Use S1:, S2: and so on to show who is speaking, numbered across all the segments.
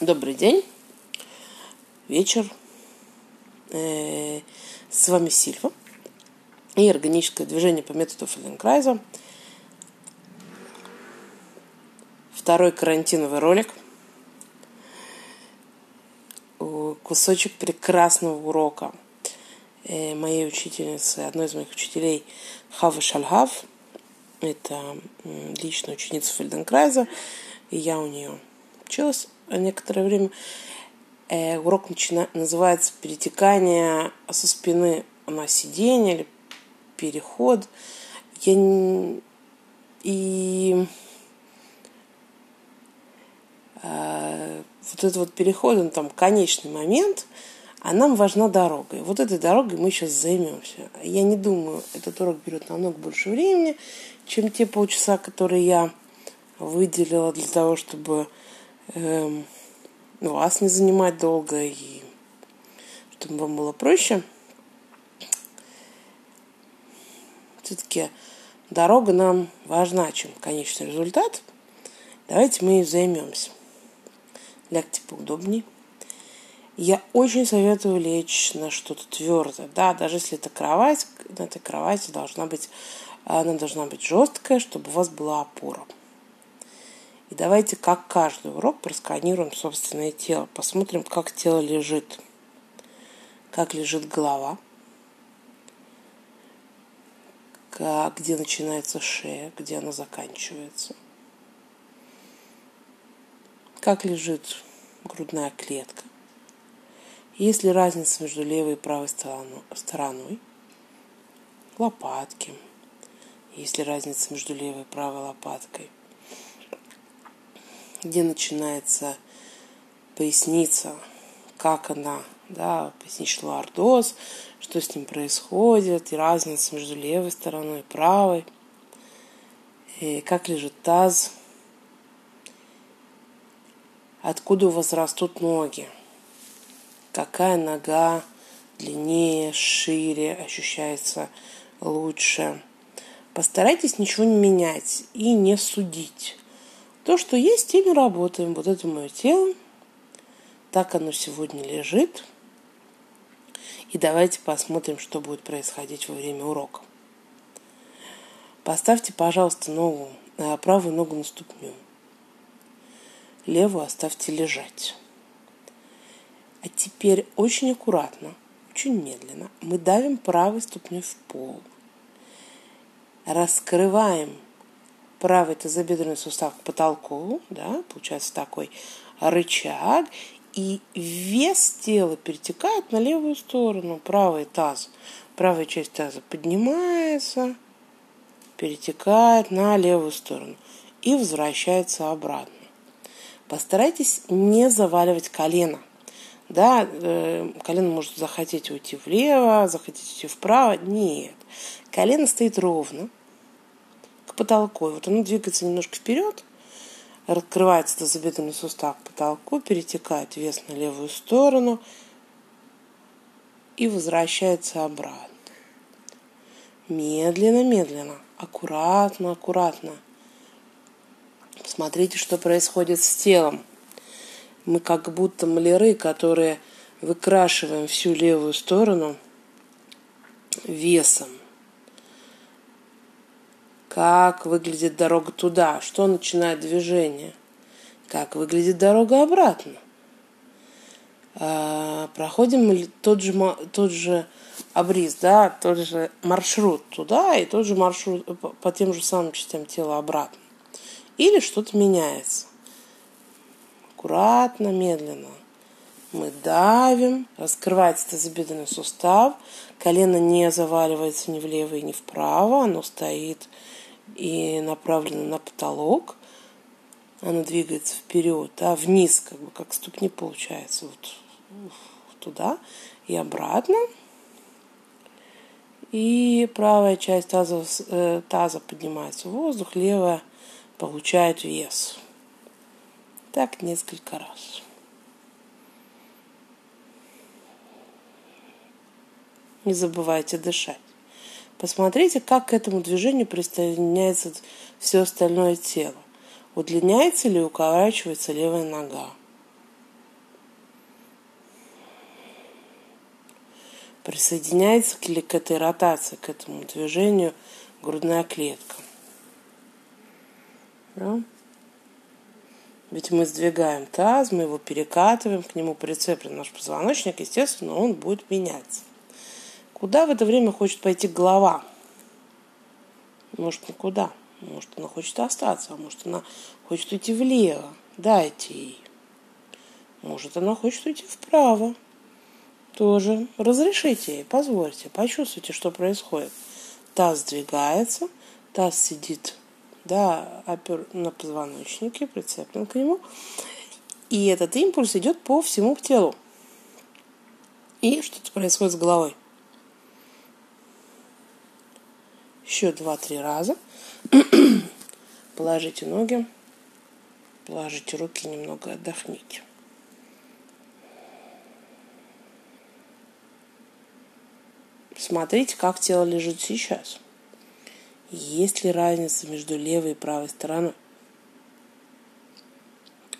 S1: Добрый день, вечер. Э, с вами Сильва и органическое движение по методу Фелленкрайза. Второй карантиновый ролик. Кусочек прекрасного урока э, моей учительницы, одной из моих учителей Хавы Шальхав. Это личная ученица Фельденкрайза, и я у нее училась некоторое время. Э, урок начина... называется «Перетекание со спины на сиденье» или «Переход». Я не... И э, вот этот вот переход, он там конечный момент, а нам важна дорога. И вот этой дорогой мы сейчас займемся. Я не думаю, этот урок берет намного больше времени, чем те полчаса, которые я выделила для того, чтобы эм, вас не занимать долго и чтобы вам было проще. Все-таки дорога нам важна, чем конечный результат. Давайте мы займемся. Лягте поудобнее. Я очень советую лечь на что-то твердое. Да, даже если это кровать, на этой кровати должна быть, она должна быть жесткая, чтобы у вас была опора. И давайте, как каждый урок, просканируем собственное тело, посмотрим, как тело лежит, как лежит голова, как, где начинается шея, где она заканчивается, как лежит грудная клетка, есть ли разница между левой и правой стороной, лопатки, есть ли разница между левой и правой лопаткой, где начинается поясница, как она, да, поясничный лордоз, что с ним происходит, и разница между левой стороной и правой, и как лежит таз, откуда у вас растут ноги, какая нога длиннее, шире, ощущается лучше. Постарайтесь ничего не менять и не судить. То, что есть, тем и работаем. Вот это мое тело. Так оно сегодня лежит. И давайте посмотрим, что будет происходить во время урока. Поставьте, пожалуйста, ногу, э, правую ногу на ступню. Левую оставьте лежать. А теперь очень аккуратно, очень медленно мы давим правой ступней в пол. Раскрываем правый тазобедренный сустав к потолку, да, получается такой рычаг, и вес тела перетекает на левую сторону, правый таз, правая часть таза поднимается, перетекает на левую сторону и возвращается обратно. Постарайтесь не заваливать колено. Да, э, колено может захотеть уйти влево, захотеть уйти вправо. Нет. Колено стоит ровно, потолку. И вот оно двигается немножко вперед, раскрывается тазобедренный сустав к потолку, перетекает вес на левую сторону и возвращается обратно. Медленно, медленно, аккуратно, аккуратно. Смотрите, что происходит с телом. Мы как будто маляры, которые выкрашиваем всю левую сторону весом как выглядит дорога туда, что начинает движение, как выглядит дорога обратно. А, проходим тот же, тот же обрез, да, тот же маршрут туда и тот же маршрут по тем же самым частям тела обратно. Или что-то меняется. Аккуратно, медленно. Мы давим, раскрывается тазобедренный сустав, колено не заваливается ни влево и ни вправо, оно стоит и направлена на потолок. Она двигается вперед, а вниз, как бы как ступни получается, вот туда и обратно. И правая часть таза, э, таза поднимается в воздух, левая получает вес. Так несколько раз. Не забывайте дышать. Посмотрите, как к этому движению присоединяется все остальное тело. Удлиняется ли, укорачивается левая нога. Присоединяется ли к этой ротации, к этому движению грудная клетка. Да? Ведь мы сдвигаем таз, мы его перекатываем, к нему прицеплен наш позвоночник, естественно, он будет меняться. Куда в это время хочет пойти голова? Может, никуда. Может, она хочет остаться, а может, она хочет уйти влево. Дайте ей. Может, она хочет уйти вправо. Тоже разрешите ей, позвольте, почувствуйте, что происходит. Таз сдвигается, таз сидит да, опер на позвоночнике, прицеплен к нему. И этот импульс идет по всему телу. И что-то происходит с головой. Еще два-три раза. Положите ноги, положите руки, немного отдохните. Смотрите, как тело лежит сейчас. Есть ли разница между левой и правой стороной?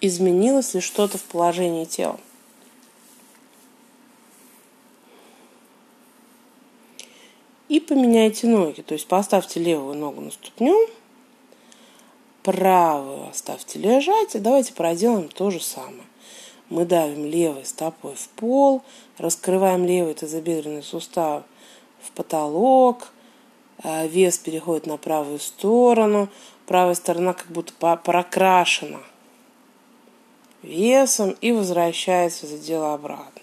S1: Изменилось ли что-то в положении тела? Поменяйте ноги. То есть поставьте левую ногу на ступню, правую оставьте лежать. И давайте проделаем то же самое. Мы давим левой стопой в пол, раскрываем левый тазобедренный сустав в потолок – а, вес переходит на правую сторону, правая сторона как будто прокрашена весом и возвращается за дело обратно.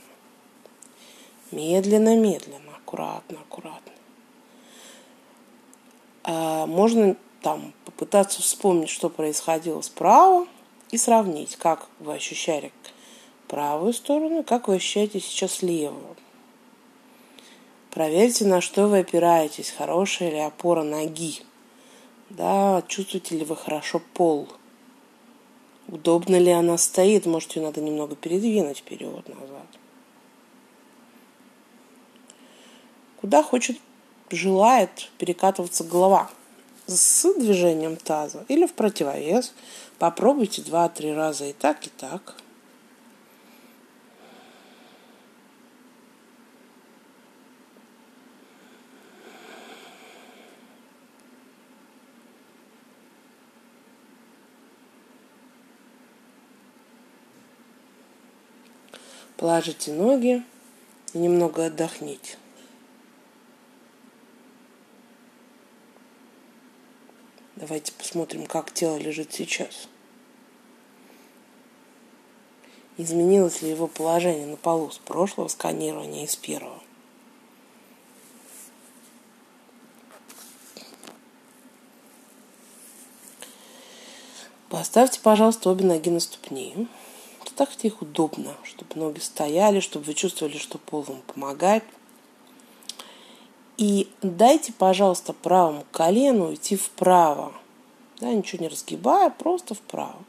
S1: Медленно, медленно, аккуратно, аккуратно. А можно там попытаться вспомнить, что происходило справа, и сравнить, как вы ощущали правую сторону, как вы ощущаете сейчас левую. Проверьте, на что вы опираетесь, хорошая ли опора ноги. Да, чувствуете ли вы хорошо пол. Удобно ли она стоит, может, ее надо немного передвинуть вперед-назад. Куда хочет, желает перекатываться голова? С движением таза или в противовес. Попробуйте два-три раза и так, и так. Положите ноги и немного отдохните. Давайте посмотрим, как тело лежит сейчас. Изменилось ли его положение на полу с прошлого сканирования и с первого? Поставьте, пожалуйста, обе ноги на ступни. Ставьте их удобно, чтобы ноги стояли, чтобы вы чувствовали, что пол вам помогает. И дайте, пожалуйста, правому колену идти вправо. Да, ничего не разгибая, просто вправо.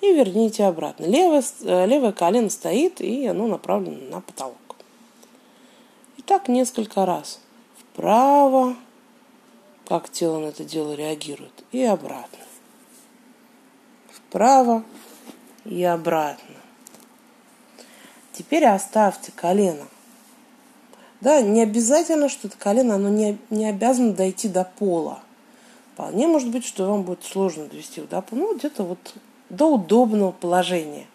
S1: И верните обратно. Левое, э, левое колено стоит, и оно направлено на потолок. И так несколько раз. Вправо, как тело на это дело реагирует, и обратно. Вправо и обратно. Теперь оставьте колено. Да, не обязательно, что это колено, оно не, не обязано дойти до пола. Вполне может быть, что вам будет сложно довести его до пола. Ну, где-то вот до удобного положения.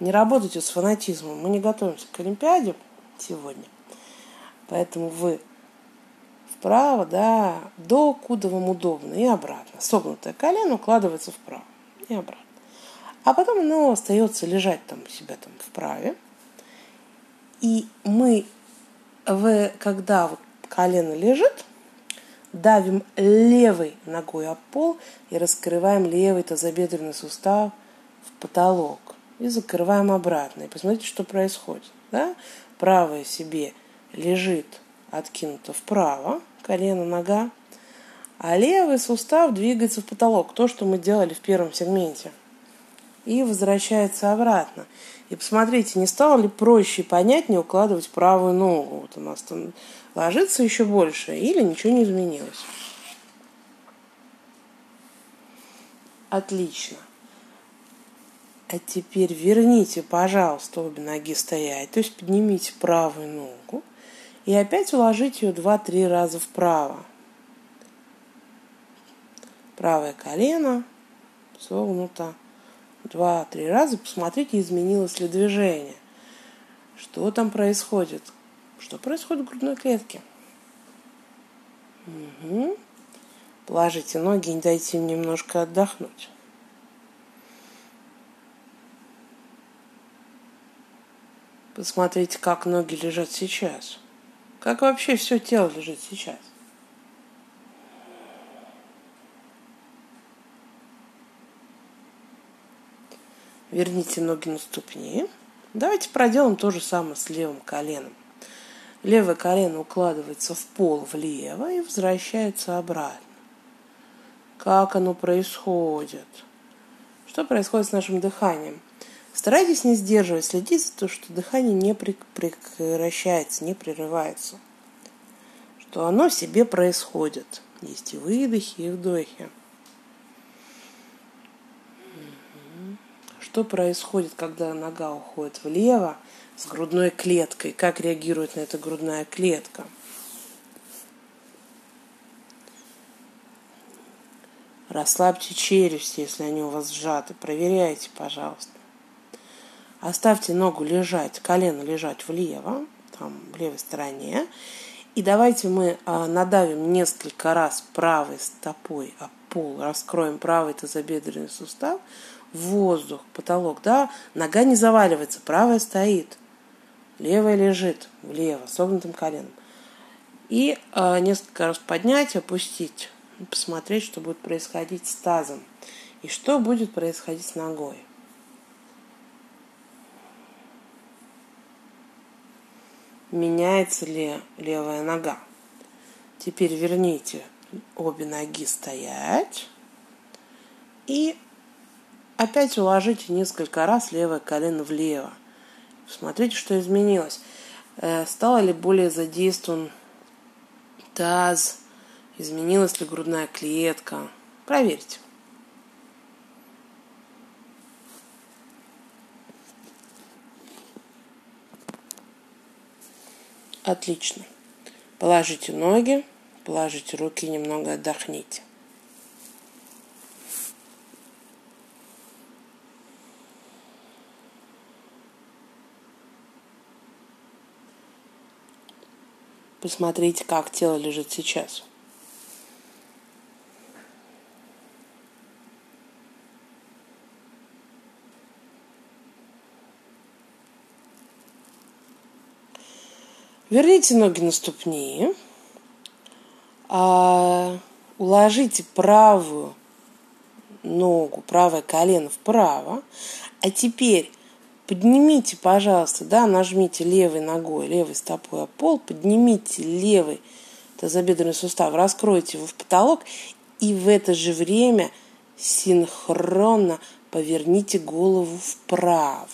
S1: Не работайте с фанатизмом. Мы не готовимся к Олимпиаде сегодня. Поэтому вы вправо, да, до куда вам удобно и обратно. Согнутое колено укладывается вправо и обратно. А потом оно остается лежать там у себя там вправе. И мы, в, когда колено лежит, давим левой ногой об пол и раскрываем левый тазобедренный сустав в потолок. И закрываем обратно. И посмотрите, что происходит. Да? Правая себе лежит откинута вправо, колено, нога, а левый сустав двигается в потолок. То, что мы делали в первом сегменте – и возвращается обратно. И посмотрите, не стало ли проще и понятнее укладывать правую ногу? Вот у нас там ложится еще больше или ничего не изменилось? Отлично. А теперь верните, пожалуйста, обе ноги стоять. То есть поднимите правую ногу И опять уложить ее 2-3 раза вправо. Правое колено согнуто. Два-три раза посмотрите, изменилось ли движение. Что там происходит? Что происходит в грудной клетке? Угу. Положите ноги и дайте им немножко отдохнуть. Посмотрите, как ноги лежат сейчас. Как вообще все тело лежит сейчас. Верните ноги на ступни. Давайте проделаем то же самое с левым коленом. Левое колено укладывается в пол влево и возвращается обратно. Как оно происходит? Что происходит с нашим дыханием? Старайтесь не сдерживать, следите за то, что дыхание не прекращается, не прерывается. Что оно себе происходит. Есть и выдохи, и вдохи. Что происходит, когда нога уходит влево с грудной клеткой? Как реагирует на это грудная клетка? Расслабьте челюсти, если они у вас сжаты. Проверяйте, пожалуйста. Оставьте ногу лежать, колено лежать влево, там, в левой стороне. И давайте мы а, надавим несколько раз правой стопой о пол, раскроем правый тазобедренный сустав, воздух, потолок, да, нога не заваливается, правая стоит, левая лежит влево, согнутым коленом. И а, несколько раз поднять, опустить, посмотреть, что будет происходить с тазом и что будет происходить с ногой. меняется ли левая нога. Теперь верните обе ноги стоять. И опять уложите несколько раз левое колено влево. Смотрите, что изменилось. Э, стало ли более задействован таз, изменилась ли грудная клетка. Проверьте. Отлично. Положите ноги, положите руки, немного отдохните. Посмотрите, как тело лежит сейчас. Верните ноги на ступни. А, уложите правую ногу, правое колено вправо. А теперь поднимите, пожалуйста, да, нажмите левой ногой, левой стопой о пол, поднимите левый тазобедренный сустав, раскройте его в потолок и в это же время синхронно поверните голову вправо.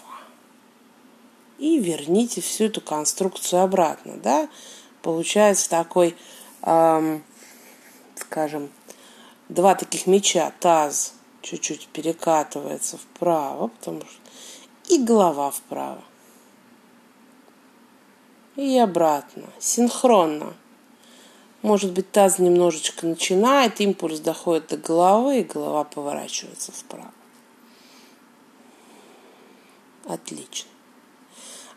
S1: И верните всю эту конструкцию обратно, да, получается такой, эм, скажем, два таких меча, таз чуть-чуть перекатывается вправо, потому что и голова вправо. И обратно, синхронно. Может быть, таз немножечко начинает, импульс доходит до головы, и голова поворачивается вправо. Отлично.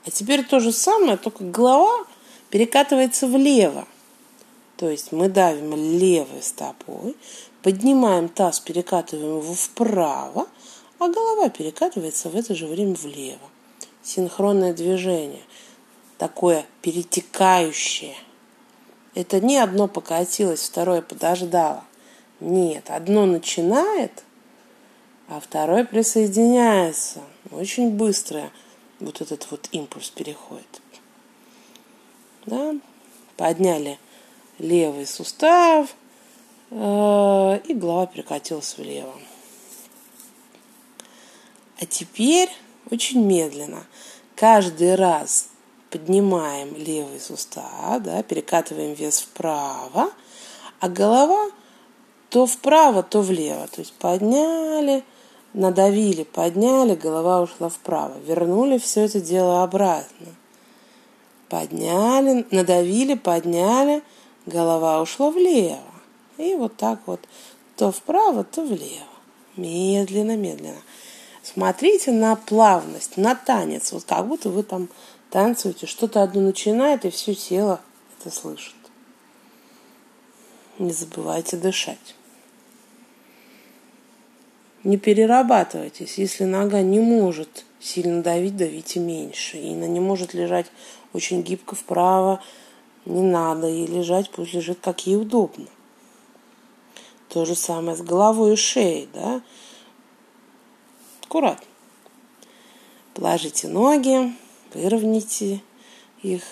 S1: А теперь то же самое, только голова перекатывается влево. То есть мы давим левой стопой, поднимаем таз, перекатываем его вправо, а голова перекатывается в это же время влево. Синхронное движение, такое перетекающее. Это не одно покатилось, второе подождало. Нет, одно начинает, а второе присоединяется. Очень быстрое вот этот вот импульс переходит. Да? Подняли левый сустав, э, и голова перекатилась влево. А теперь очень медленно, каждый раз поднимаем левый сустав, да, перекатываем вес вправо, а голова то вправо, то влево. То есть подняли, надавили, подняли, голова ушла вправо. Вернули все это дело обратно. Подняли, надавили, подняли, голова ушла влево. И вот так вот то вправо, то влево. Медленно, медленно. Смотрите на плавность, на танец. Вот как будто вы там танцуете, что-то одно начинает, и все тело это слышит. Не забывайте дышать. Не перерабатывайтесь. Если нога не может сильно давить, давите меньше. И она не может лежать очень гибко вправо, не надо ей лежать, пусть лежит как ей удобно. То же самое с головой и шеей, да. Аккуратно. Положите ноги, выровняйте их,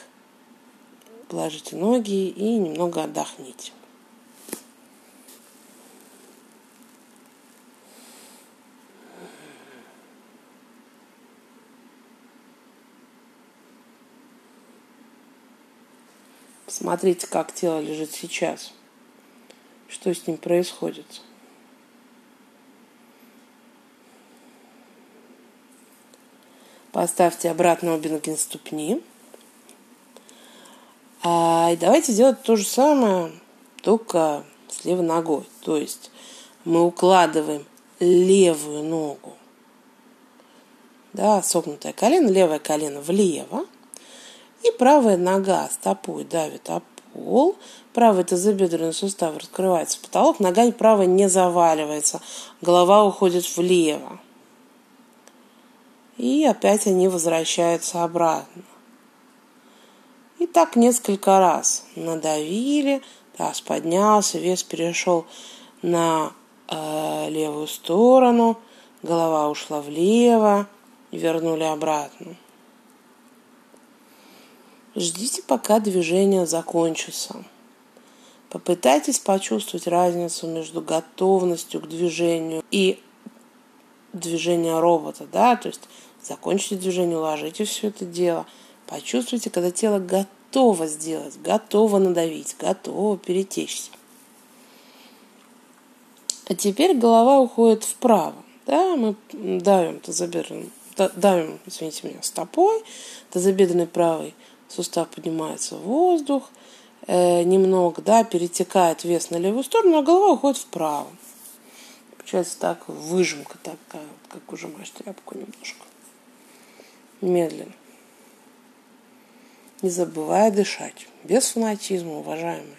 S1: положите ноги и немного отдохните. Смотрите, как тело лежит сейчас. Что с ним происходит. Поставьте обратно обе ноги на ступни. А, и давайте делать то же самое, только с левой ногой. То есть мы укладываем левую ногу, да, согнутое колено, левое колено влево, и правая нога стопой давит о пол. Правый тазобедренный сустав раскрывается в потолок. Нога правая не заваливается. Голова уходит влево. И опять они возвращаются обратно. И так несколько раз надавили, таз поднялся, вес перешел на э, левую сторону, голова ушла влево, вернули обратно. Ждите, пока движение закончится. Попытайтесь почувствовать разницу между готовностью к движению и движением робота, да, то есть закончите движение, уложите все это дело, почувствуйте, когда тело готово сделать, готово надавить, готово перетечься. А теперь голова уходит вправо, да, мы давим тазобедренным, давим, извините меня, стопой, тазобедренный правый сустав поднимается в воздух, э, немного, да, перетекает вес на левую сторону, а голова уходит вправо. Получается так, выжимка такая, как ужимаешь тряпку немножко. Медленно. Не забывая дышать. Без фанатизма, уважаемые.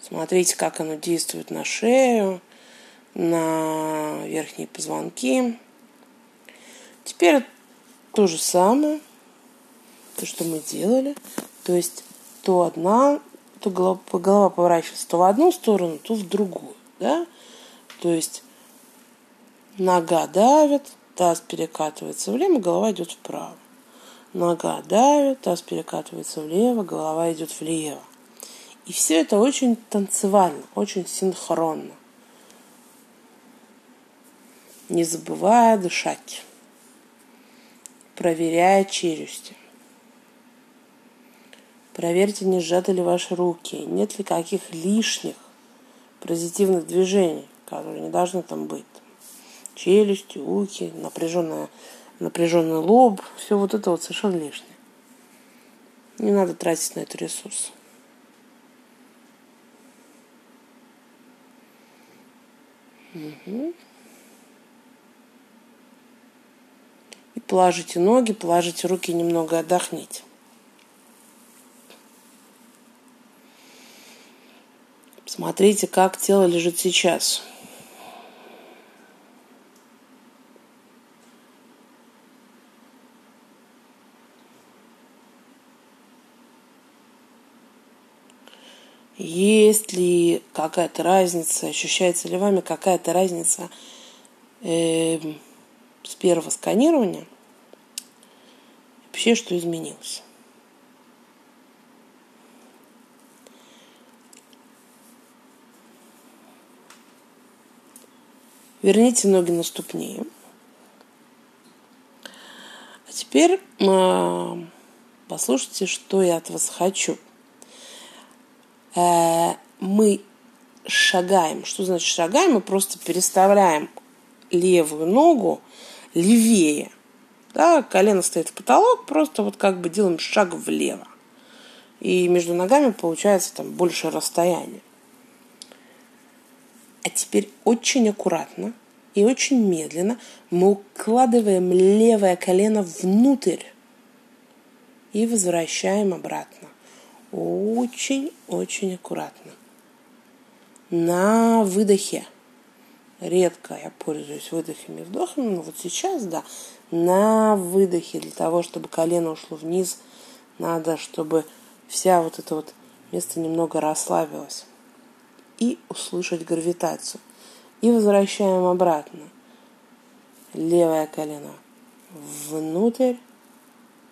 S1: Смотрите, как оно действует на шею, на верхние позвонки. Теперь то же самое, то, что мы делали. То есть то одна, то голова, голова поворачивается то в одну сторону, то в другую. Да? То есть нога давит, таз перекатывается влево, голова идет вправо. Нога давит, таз перекатывается влево, голова идет влево. И все это очень танцевально, очень синхронно не забывая дышать, проверяя челюсти. Проверьте, не сжаты ли ваши руки, нет ли каких лишних позитивных движений, которые не должны там быть. Челюсти, руки, напряженная, напряженный лоб, все вот это вот совершенно лишнее. Не надо тратить на это ресурс. Угу. Положите ноги, положите руки, немного отдохните. Смотрите, как тело лежит сейчас. Есть ли какая-то разница, ощущается ли вами какая-то разница э, с первого сканирования – вообще что изменилось. Верните ноги на ступни. А теперь э, послушайте, что я от вас хочу. Э, мы шагаем. Что значит шагаем? Мы просто переставляем левую ногу левее. Да, колено стоит в потолок, просто вот как бы делаем шаг влево. И между ногами получается там больше расстояние. А теперь очень аккуратно и очень медленно мы укладываем левое колено внутрь и возвращаем обратно. Очень-очень аккуратно. На выдохе. Редко я пользуюсь выдохами и вдохами, но вот сейчас, да, на выдохе для того, чтобы колено ушло вниз, надо, чтобы вся вот это вот место немного расслабилось. И услышать гравитацию. И возвращаем обратно. Левое колено внутрь,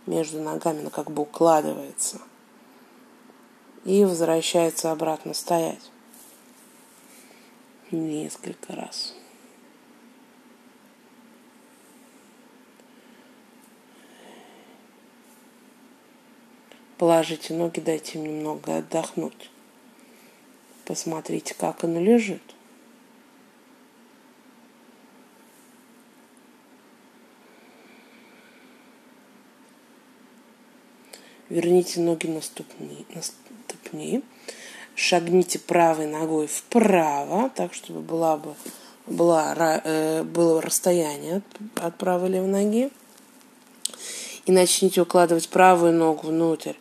S1: между ногами, оно как бы укладывается. И возвращается обратно стоять. Несколько раз. Положите ноги, дайте им немного отдохнуть. Посмотрите, как оно лежит. верните ноги на ступни, на ступни, шагните правой ногой вправо, так чтобы была бы была, э, было расстояние от, от правой левой ноги. И начните укладывать правую ногу внутрь.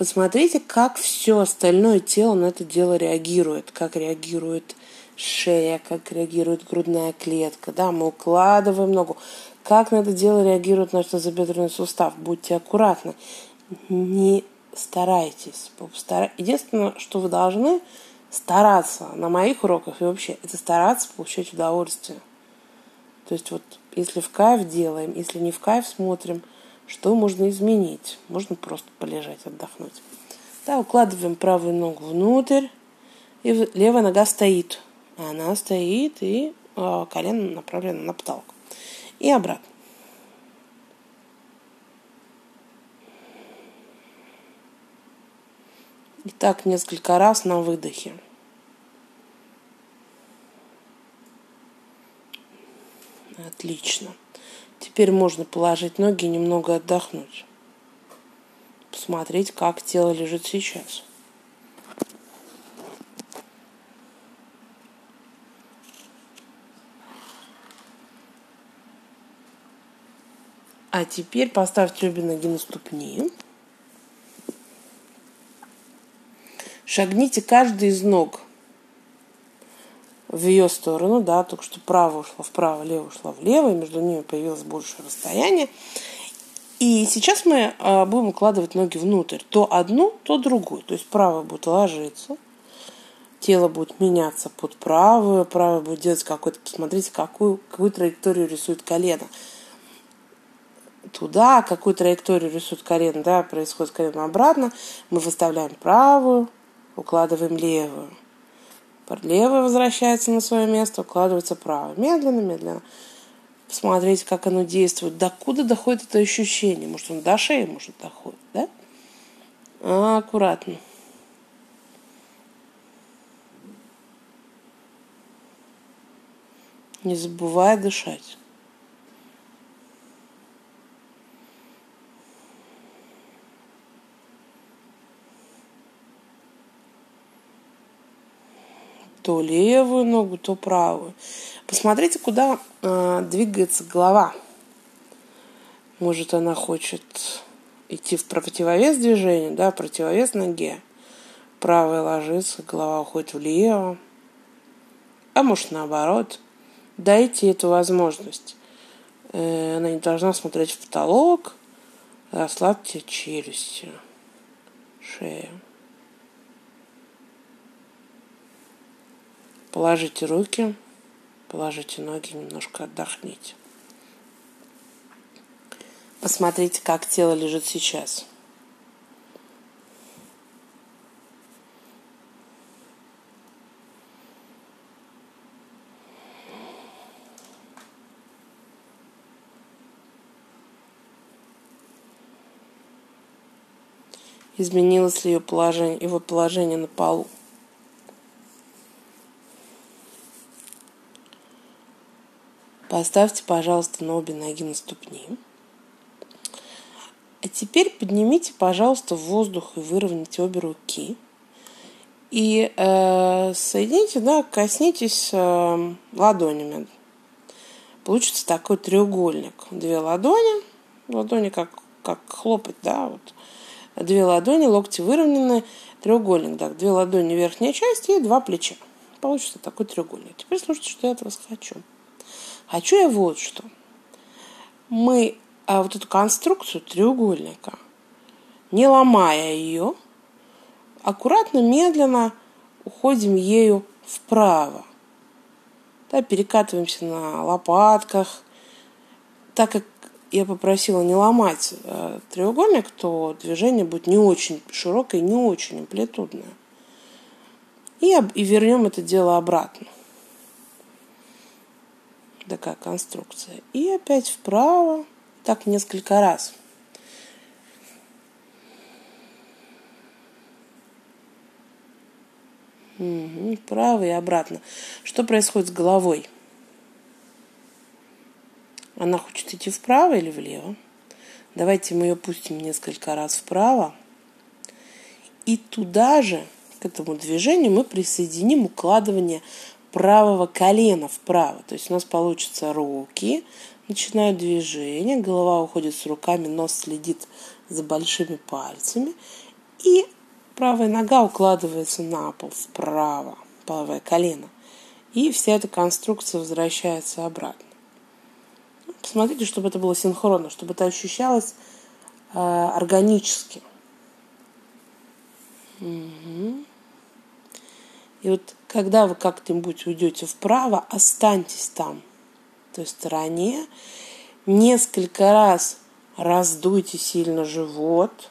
S1: Посмотрите, как все остальное тело на это дело реагирует, как реагирует шея, как реагирует грудная клетка. Да, мы укладываем ногу. Как на это дело реагирует наш тазобедренный сустав? Будьте аккуратны не старайтесь. Единственное, что вы должны стараться на моих уроках и вообще, это стараться получать удовольствие. То есть вот если в кайф делаем, если не в кайф смотрим, что можно изменить? Можно просто полежать, отдохнуть. Да, укладываем правую ногу внутрь, и левая нога стоит. Она стоит, и э, колено направлено на потолок. И обратно. И так несколько раз на выдохе. Отлично. Теперь можно положить ноги и немного отдохнуть. Посмотреть, как тело лежит сейчас. А теперь поставьте обе ноги на ступни. Шагните каждый из ног в ее сторону, да, только что право ушла вправо, лево ушла влево, и между ними появилось больше расстояние. И сейчас мы а, будем укладывать ноги внутрь, то одну, то другую. То есть правая будет ложиться, тело будет меняться под правую, правая будет делать какой-то, смотрите, какую, какую траекторию рисует колено. Туда, какую траекторию рисует колено, да, происходит колено обратно, мы выставляем правую, укладываем левую. Левая возвращается на свое место, укладывается правая. Медленно, медленно. Посмотрите, как оно действует. Докуда доходит это ощущение? Может, он до шеи может доходит, да? А, аккуратно. Не забывай дышать. То левую ногу, то правую. Посмотрите, куда э, двигается голова. Может, она хочет идти в противовес движению, да, противовес ноге. Правая ложится, голова уходит влево. А может, наоборот. Дайте эту возможность. Э, она не должна смотреть в потолок. Расслабьте челюсти, шею. Положите руки, положите ноги, немножко отдохните. Посмотрите, как тело лежит сейчас. Изменилось ли ее положение, его положение на полу? Поставьте, пожалуйста, на обе ноги на ступни. А теперь поднимите, пожалуйста, в воздух и выровняйте обе руки. И э, соедините, да, коснитесь э, ладонями. Получится такой треугольник. Две ладони, ладони как, как хлопать, да, вот. Две ладони, локти выровнены, треугольник, да, две ладони верхняя часть и два плеча. Получится такой треугольник. Теперь слушайте, что я от вас хочу. Хочу я вот что. Мы а вот эту конструкцию треугольника, не ломая ее, аккуратно, медленно уходим ею вправо. Да, перекатываемся на лопатках. Так как я попросила не ломать э, треугольник, то движение будет не очень широкое, не очень амплитудное. И, и вернем это дело обратно. Такая конструкция. И опять вправо. Так несколько раз. Угу, вправо и обратно. Что происходит с головой? Она хочет идти вправо или влево? Давайте мы ее пустим несколько раз вправо. И туда же, к этому движению, мы присоединим укладывание правого колена вправо. То есть у нас получится руки, начинают движение, голова уходит с руками, нос следит за большими пальцами. И правая нога укладывается на пол вправо, правое колено. И вся эта конструкция возвращается обратно. Посмотрите, чтобы это было синхронно, чтобы это ощущалось э, органически. Угу. И вот когда вы как-нибудь уйдете вправо, останьтесь там, в той стороне, несколько раз раздуйте сильно живот,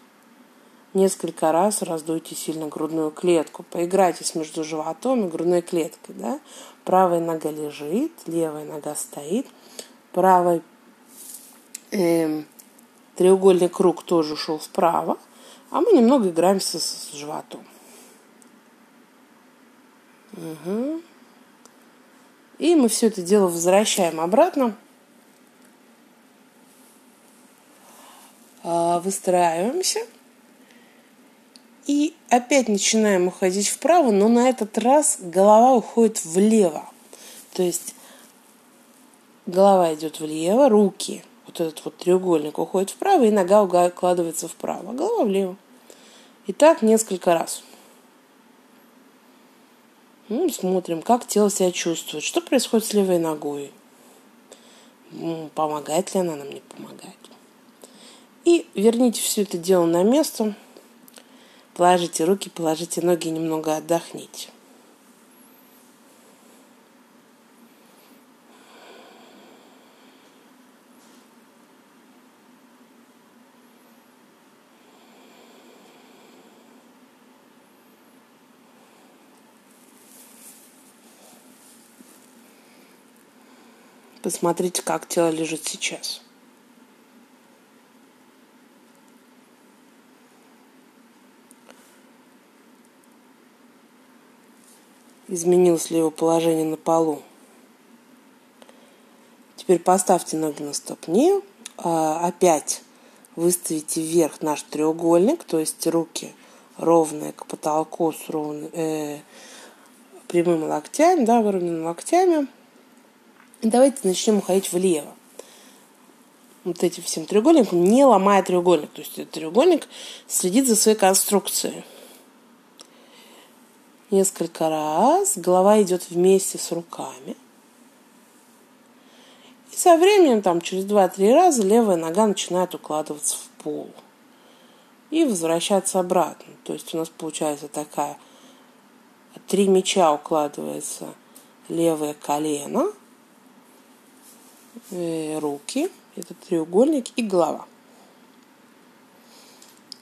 S1: несколько раз раздуйте сильно грудную клетку. Поиграйтесь между животом и грудной клеткой. Да? Правая нога лежит, левая нога стоит, правый э, треугольный круг тоже ушел вправо, а мы немного играемся с животом. Угу. И мы все это дело возвращаем обратно. А, выстраиваемся. И опять начинаем уходить вправо, но на этот раз голова уходит влево. То есть голова идет влево, руки, вот этот вот треугольник уходит вправо, и нога укладывается вправо, а голова влево. И так несколько раз. Ну, смотрим, как тело себя чувствует, что происходит с левой ногой. Помогает ли она нам, не помогает. И верните все это дело на место. Положите руки, положите ноги, немного отдохните. Посмотрите, как тело лежит сейчас. Изменилось ли его положение на полу. Теперь поставьте ноги на ступни. А, опять выставите вверх наш треугольник, то есть руки ровные к потолку с ровными, э, прямыми локтями, да, выровненными локтями. Давайте начнем уходить влево. Вот этим всем треугольником, не ломая треугольник. То есть этот треугольник следит за своей конструкцией. Несколько раз голова идет вместе с руками. И со временем, там, через 2-3 раза, левая нога начинает укладываться в пол. И возвращаться обратно. То есть у нас получается такая три мяча укладывается левое колено – руки, это треугольник и голова.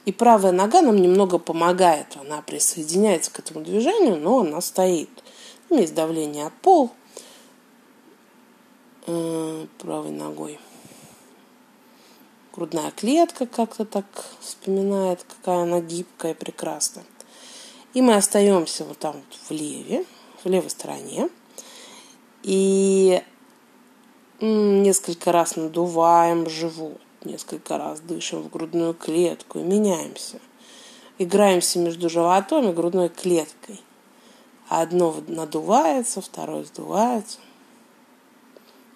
S1: И правая нога нам немного помогает. Она присоединяется к этому движению, но она стоит. Там есть давление от пол э, правой ногой. Грудная клетка как-то так вспоминает, какая она гибкая, прекрасная. И мы остаемся вот там вот в леве, в левой стороне. И несколько раз надуваем живот, несколько раз дышим в грудную клетку и меняемся. Играемся между животом и грудной клеткой. Одно надувается, второе сдувается.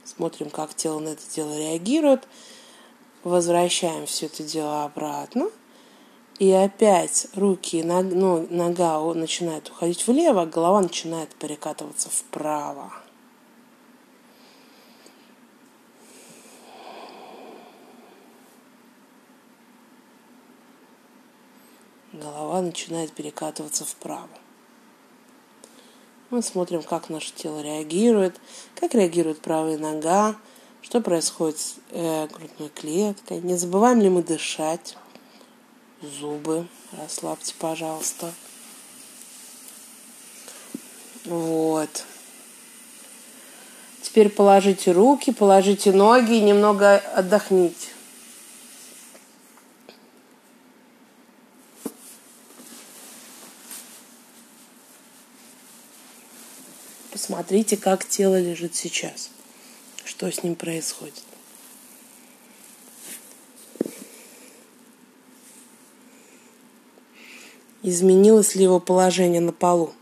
S1: Смотрим, как тело на это дело реагирует. Возвращаем все это дело обратно. И опять руки и нога, ну, нога начинает уходить влево, голова начинает перекатываться вправо. Голова начинает перекатываться вправо. Мы смотрим, как наше тело реагирует, как реагирует правая нога, что происходит с э, грудной клеткой. Не забываем ли мы дышать. Зубы расслабьте, пожалуйста. Вот. Теперь положите руки, положите ноги и немного отдохните. Посмотрите, как тело лежит сейчас. Что с ним происходит. Изменилось ли его положение на полу?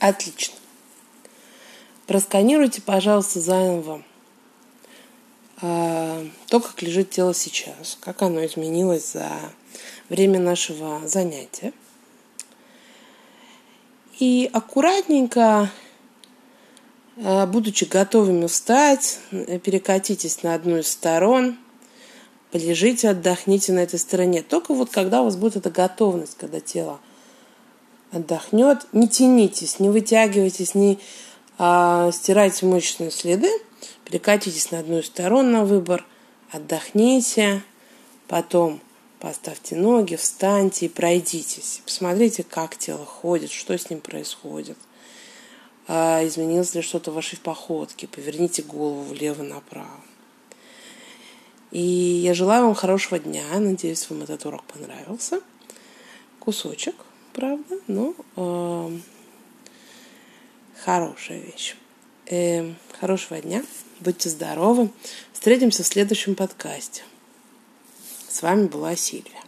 S1: Отлично. Просканируйте, пожалуйста, заново то, как лежит тело сейчас, как оно изменилось за время нашего занятия. И аккуратненько, а, будучи готовыми встать, перекатитесь на одну из сторон, полежите, отдохните на этой стороне. Только вот когда у вас будет эта готовность, когда тело отдохнет, не тянитесь, не вытягивайтесь, не а, стирайте мышечные следы – Перекатитесь на одну из сторон на выбор, отдохните, потом поставьте ноги, встаньте и пройдитесь. Посмотрите, как тело ходит, что с ним происходит. А, изменилось ли что-то в вашей походке. Поверните голову влево-направо. И я желаю вам хорошего дня. Надеюсь, вам этот урок понравился. Кусочек, правда, но э, хорошая вещь. Э, хорошего дня. Будьте здоровы. Встретимся в следующем подкасте. С вами была Сильвия.